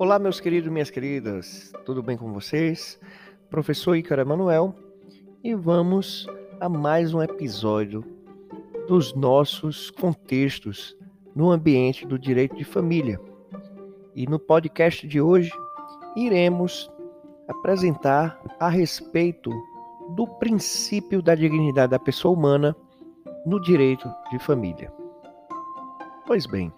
Olá, meus queridos minhas queridas, tudo bem com vocês? Professor Ícaro Emanuel e vamos a mais um episódio dos nossos contextos no ambiente do direito de família. E no podcast de hoje iremos apresentar a respeito do princípio da dignidade da pessoa humana no direito de família. Pois bem,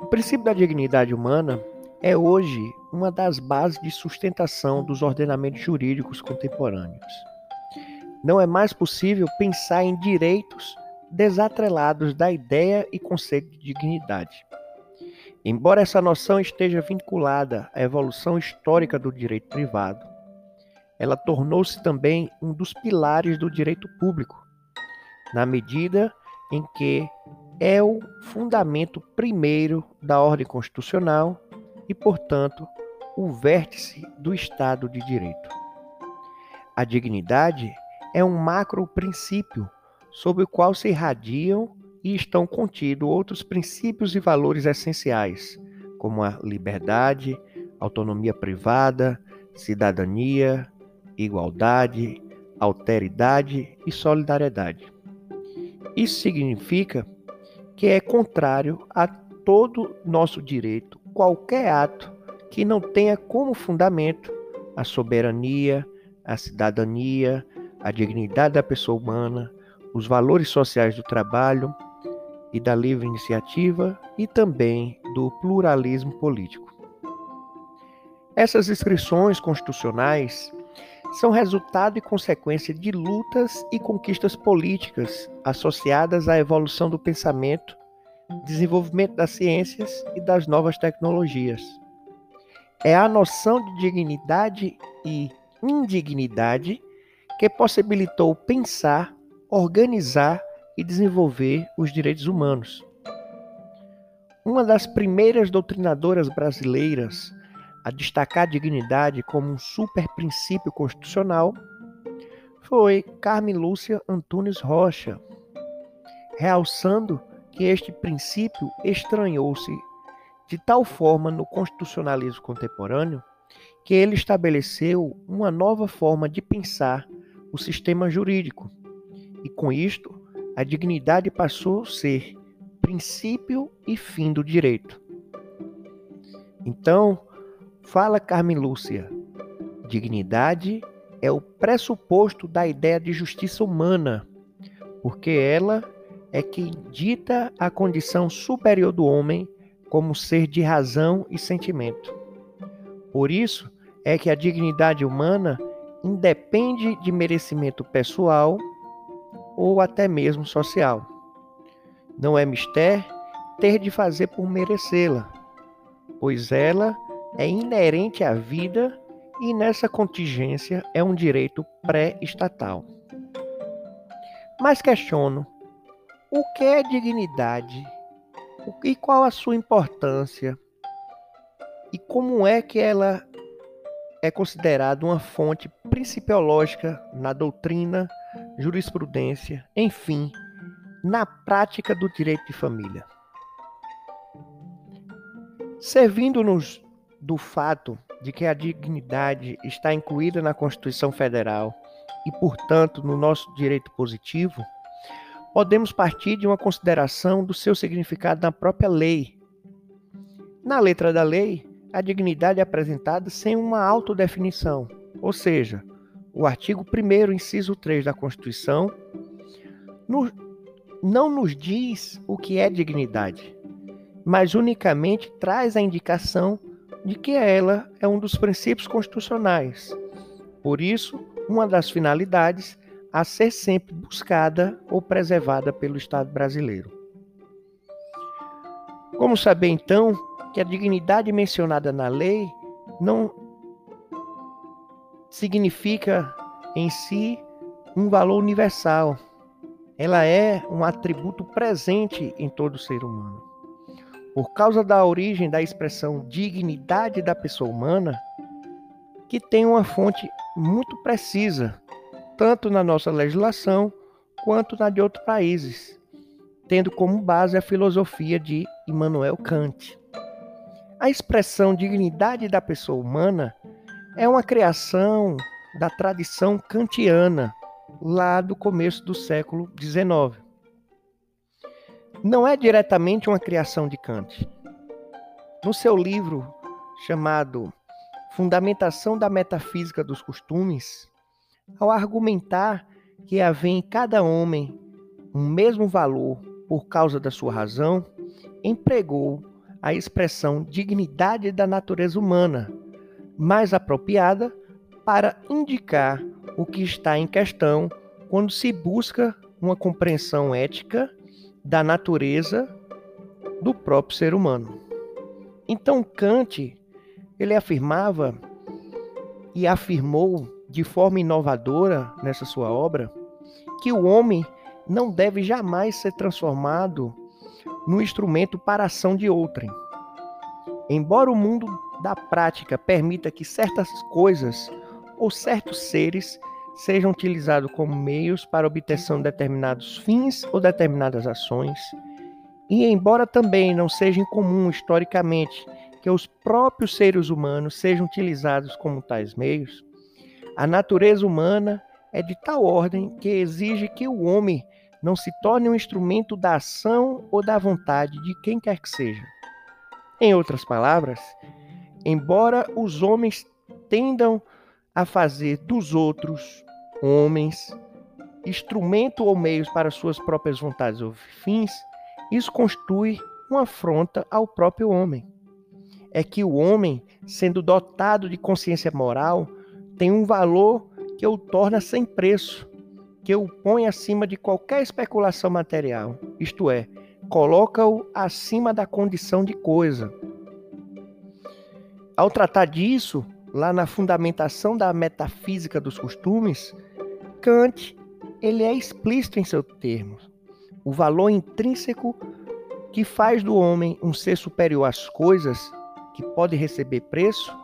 o princípio da dignidade humana é hoje uma das bases de sustentação dos ordenamentos jurídicos contemporâneos. Não é mais possível pensar em direitos desatrelados da ideia e conceito de dignidade. Embora essa noção esteja vinculada à evolução histórica do direito privado, ela tornou-se também um dos pilares do direito público, na medida em que é o fundamento primeiro da ordem constitucional e, portanto, o vértice do Estado de Direito. A dignidade é um macro princípio sobre o qual se irradiam e estão contidos outros princípios e valores essenciais, como a liberdade, autonomia privada, cidadania, igualdade, alteridade e solidariedade. Isso significa que é contrário a todo nosso direito qualquer ato que não tenha como fundamento a soberania, a cidadania, a dignidade da pessoa humana, os valores sociais do trabalho e da livre iniciativa e também do pluralismo político. Essas inscrições constitucionais são resultado e consequência de lutas e conquistas políticas associadas à evolução do pensamento, desenvolvimento das ciências e das novas tecnologias. É a noção de dignidade e indignidade que possibilitou pensar, organizar e desenvolver os direitos humanos. Uma das primeiras doutrinadoras brasileiras a destacar a dignidade como um super princípio constitucional foi Carmen Lúcia Antunes Rocha, realçando que este princípio estranhou-se de tal forma no constitucionalismo contemporâneo que ele estabeleceu uma nova forma de pensar o sistema jurídico. E com isto, a dignidade passou a ser princípio e fim do direito. Então, Fala Carmen Lúcia. Dignidade é o pressuposto da ideia de justiça humana, porque ela é que dita a condição superior do homem como ser de razão e sentimento. Por isso é que a dignidade humana independe de merecimento pessoal ou até mesmo social. Não é mistério ter de fazer por merecê-la, pois ela é inerente à vida e nessa contingência é um direito pré-estatal. Mas questiono: o que é dignidade? E qual a sua importância? E como é que ela é considerada uma fonte principiológica na doutrina, jurisprudência, enfim, na prática do direito de família? Servindo-nos do fato de que a dignidade está incluída na Constituição Federal e, portanto, no nosso direito positivo, podemos partir de uma consideração do seu significado na própria lei. Na letra da lei, a dignidade é apresentada sem uma autodefinição, ou seja, o artigo 1, inciso 3 da Constituição, no, não nos diz o que é dignidade, mas unicamente traz a indicação de que ela é um dos princípios constitucionais. Por isso, uma das finalidades a ser sempre buscada ou preservada pelo Estado brasileiro. Como saber então que a dignidade mencionada na lei não significa em si um valor universal. Ela é um atributo presente em todo ser humano. Por causa da origem da expressão dignidade da pessoa humana, que tem uma fonte muito precisa, tanto na nossa legislação quanto na de outros países, tendo como base a filosofia de Immanuel Kant. A expressão dignidade da pessoa humana é uma criação da tradição kantiana, lá do começo do século XIX. Não é diretamente uma criação de Kant. No seu livro chamado Fundamentação da Metafísica dos Costumes, ao argumentar que havia em cada homem um mesmo valor por causa da sua razão, empregou a expressão dignidade da natureza humana, mais apropriada para indicar o que está em questão quando se busca uma compreensão ética da natureza do próprio ser humano. Então Kant, ele afirmava e afirmou de forma inovadora nessa sua obra que o homem não deve jamais ser transformado num instrumento para a ação de outrem. Embora o mundo da prática permita que certas coisas ou certos seres sejam utilizados como meios para obtenção de determinados fins ou determinadas ações, e embora também não seja incomum historicamente que os próprios seres humanos sejam utilizados como tais meios, a natureza humana é de tal ordem que exige que o homem não se torne um instrumento da ação ou da vontade de quem quer que seja. Em outras palavras, embora os homens tendam a fazer dos outros homens instrumento ou meios para suas próprias vontades ou fins, isso constitui uma afronta ao próprio homem. É que o homem, sendo dotado de consciência moral, tem um valor que o torna sem preço que o põe acima de qualquer especulação material, isto é, coloca-o acima da condição de coisa. Ao tratar disso, lá na fundamentação da metafísica dos costumes, Kant ele é explícito em seus termos. O valor intrínseco que faz do homem um ser superior às coisas que pode receber preço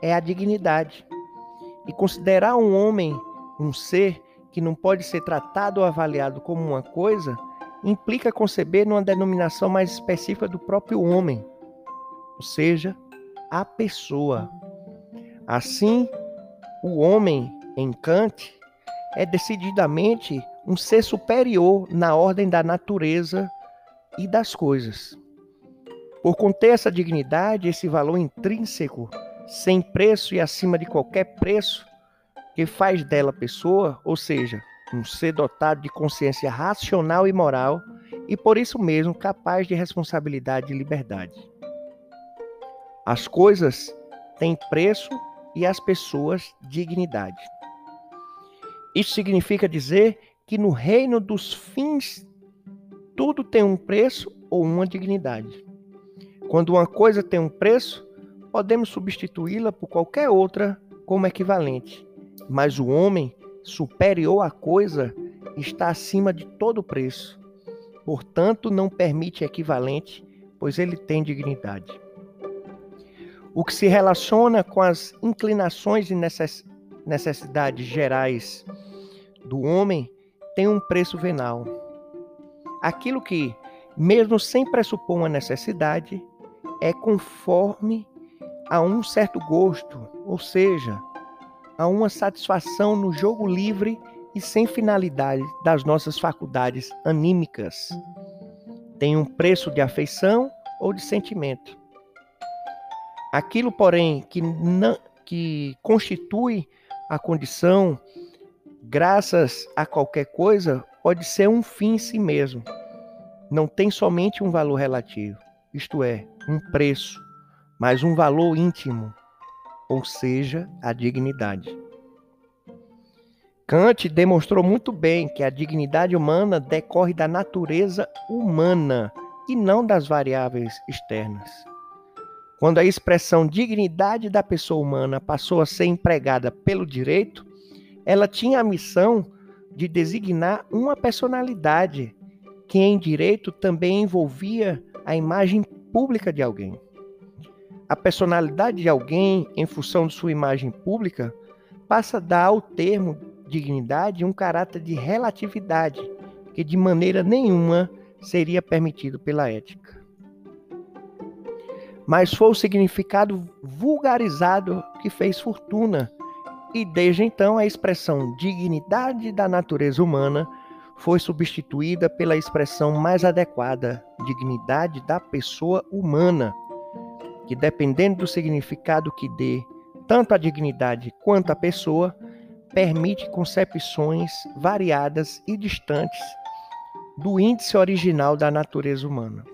é a dignidade. E considerar um homem um ser que não pode ser tratado ou avaliado como uma coisa, implica conceber numa denominação mais específica do próprio homem, ou seja, a pessoa. Assim, o homem, em Kant, é decididamente um ser superior na ordem da natureza e das coisas. Por conter essa dignidade, esse valor intrínseco, sem preço e acima de qualquer preço, que faz dela pessoa, ou seja, um ser dotado de consciência racional e moral e por isso mesmo capaz de responsabilidade e liberdade. As coisas têm preço e as pessoas dignidade. Isso significa dizer que no reino dos fins tudo tem um preço ou uma dignidade. Quando uma coisa tem um preço, podemos substituí-la por qualquer outra como equivalente mas o homem superior à coisa está acima de todo preço. Portanto, não permite equivalente, pois ele tem dignidade. O que se relaciona com as inclinações e necessidades gerais do homem tem um preço venal. Aquilo que, mesmo sem pressupor uma necessidade, é conforme a um certo gosto, ou seja, a uma satisfação no jogo livre e sem finalidade das nossas faculdades anímicas. Tem um preço de afeição ou de sentimento. Aquilo, porém, que, não, que constitui a condição, graças a qualquer coisa, pode ser um fim em si mesmo. Não tem somente um valor relativo, isto é, um preço, mas um valor íntimo, ou seja, a dignidade. Kant demonstrou muito bem que a dignidade humana decorre da natureza humana e não das variáveis externas. Quando a expressão dignidade da pessoa humana passou a ser empregada pelo direito, ela tinha a missão de designar uma personalidade que em direito também envolvia a imagem pública de alguém a personalidade de alguém, em função de sua imagem pública, passa a dar ao termo dignidade um caráter de relatividade, que de maneira nenhuma seria permitido pela ética. mas foi o significado vulgarizado que fez fortuna. E desde então a expressão dignidade da natureza humana foi substituída pela expressão mais adequada, dignidade da pessoa humana, que dependendo do significado que dê tanto a dignidade quanto a pessoa, permite concepções variadas e distantes do índice original da natureza humana.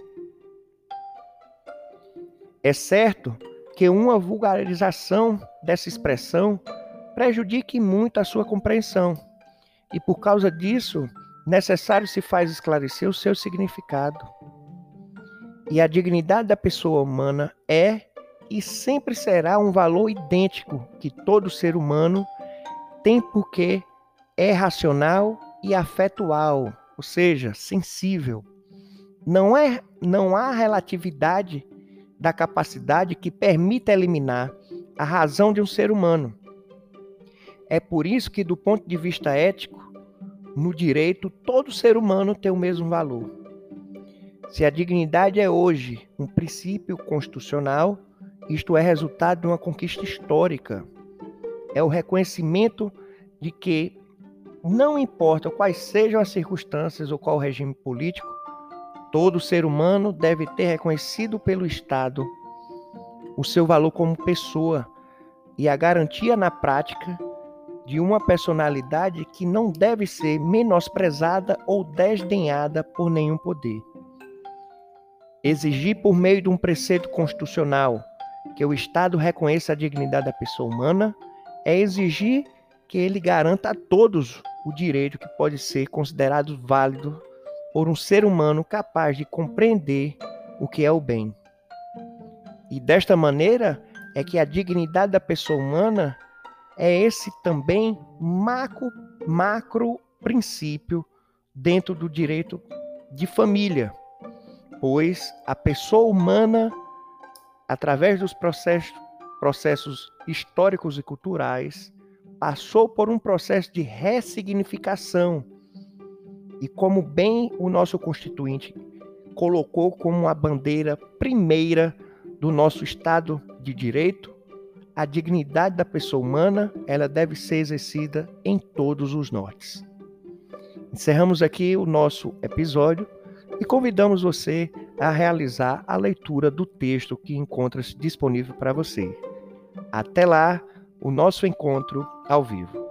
É certo que uma vulgarização dessa expressão prejudique muito a sua compreensão, e por causa disso, necessário se faz esclarecer o seu significado. E a dignidade da pessoa humana é e sempre será um valor idêntico que todo ser humano tem porque é racional e afetual, ou seja, sensível. Não é não há relatividade da capacidade que permita eliminar a razão de um ser humano. É por isso que, do ponto de vista ético, no direito, todo ser humano tem o mesmo valor. Se a dignidade é hoje um princípio constitucional, isto é resultado de uma conquista histórica. É o reconhecimento de que, não importa quais sejam as circunstâncias ou qual regime político, Todo ser humano deve ter reconhecido pelo Estado o seu valor como pessoa e a garantia na prática de uma personalidade que não deve ser menosprezada ou desdenhada por nenhum poder. Exigir por meio de um preceito constitucional que o Estado reconheça a dignidade da pessoa humana é exigir que ele garanta a todos o direito que pode ser considerado válido por um ser humano capaz de compreender o que é o bem. E desta maneira é que a dignidade da pessoa humana é esse também macro, macro princípio dentro do direito de família, pois a pessoa humana, através dos processos, processos históricos e culturais, passou por um processo de ressignificação e como bem o nosso constituinte colocou como a bandeira primeira do nosso Estado de Direito, a dignidade da pessoa humana, ela deve ser exercida em todos os nortes. Encerramos aqui o nosso episódio e convidamos você a realizar a leitura do texto que encontra-se disponível para você. Até lá, o nosso encontro ao vivo.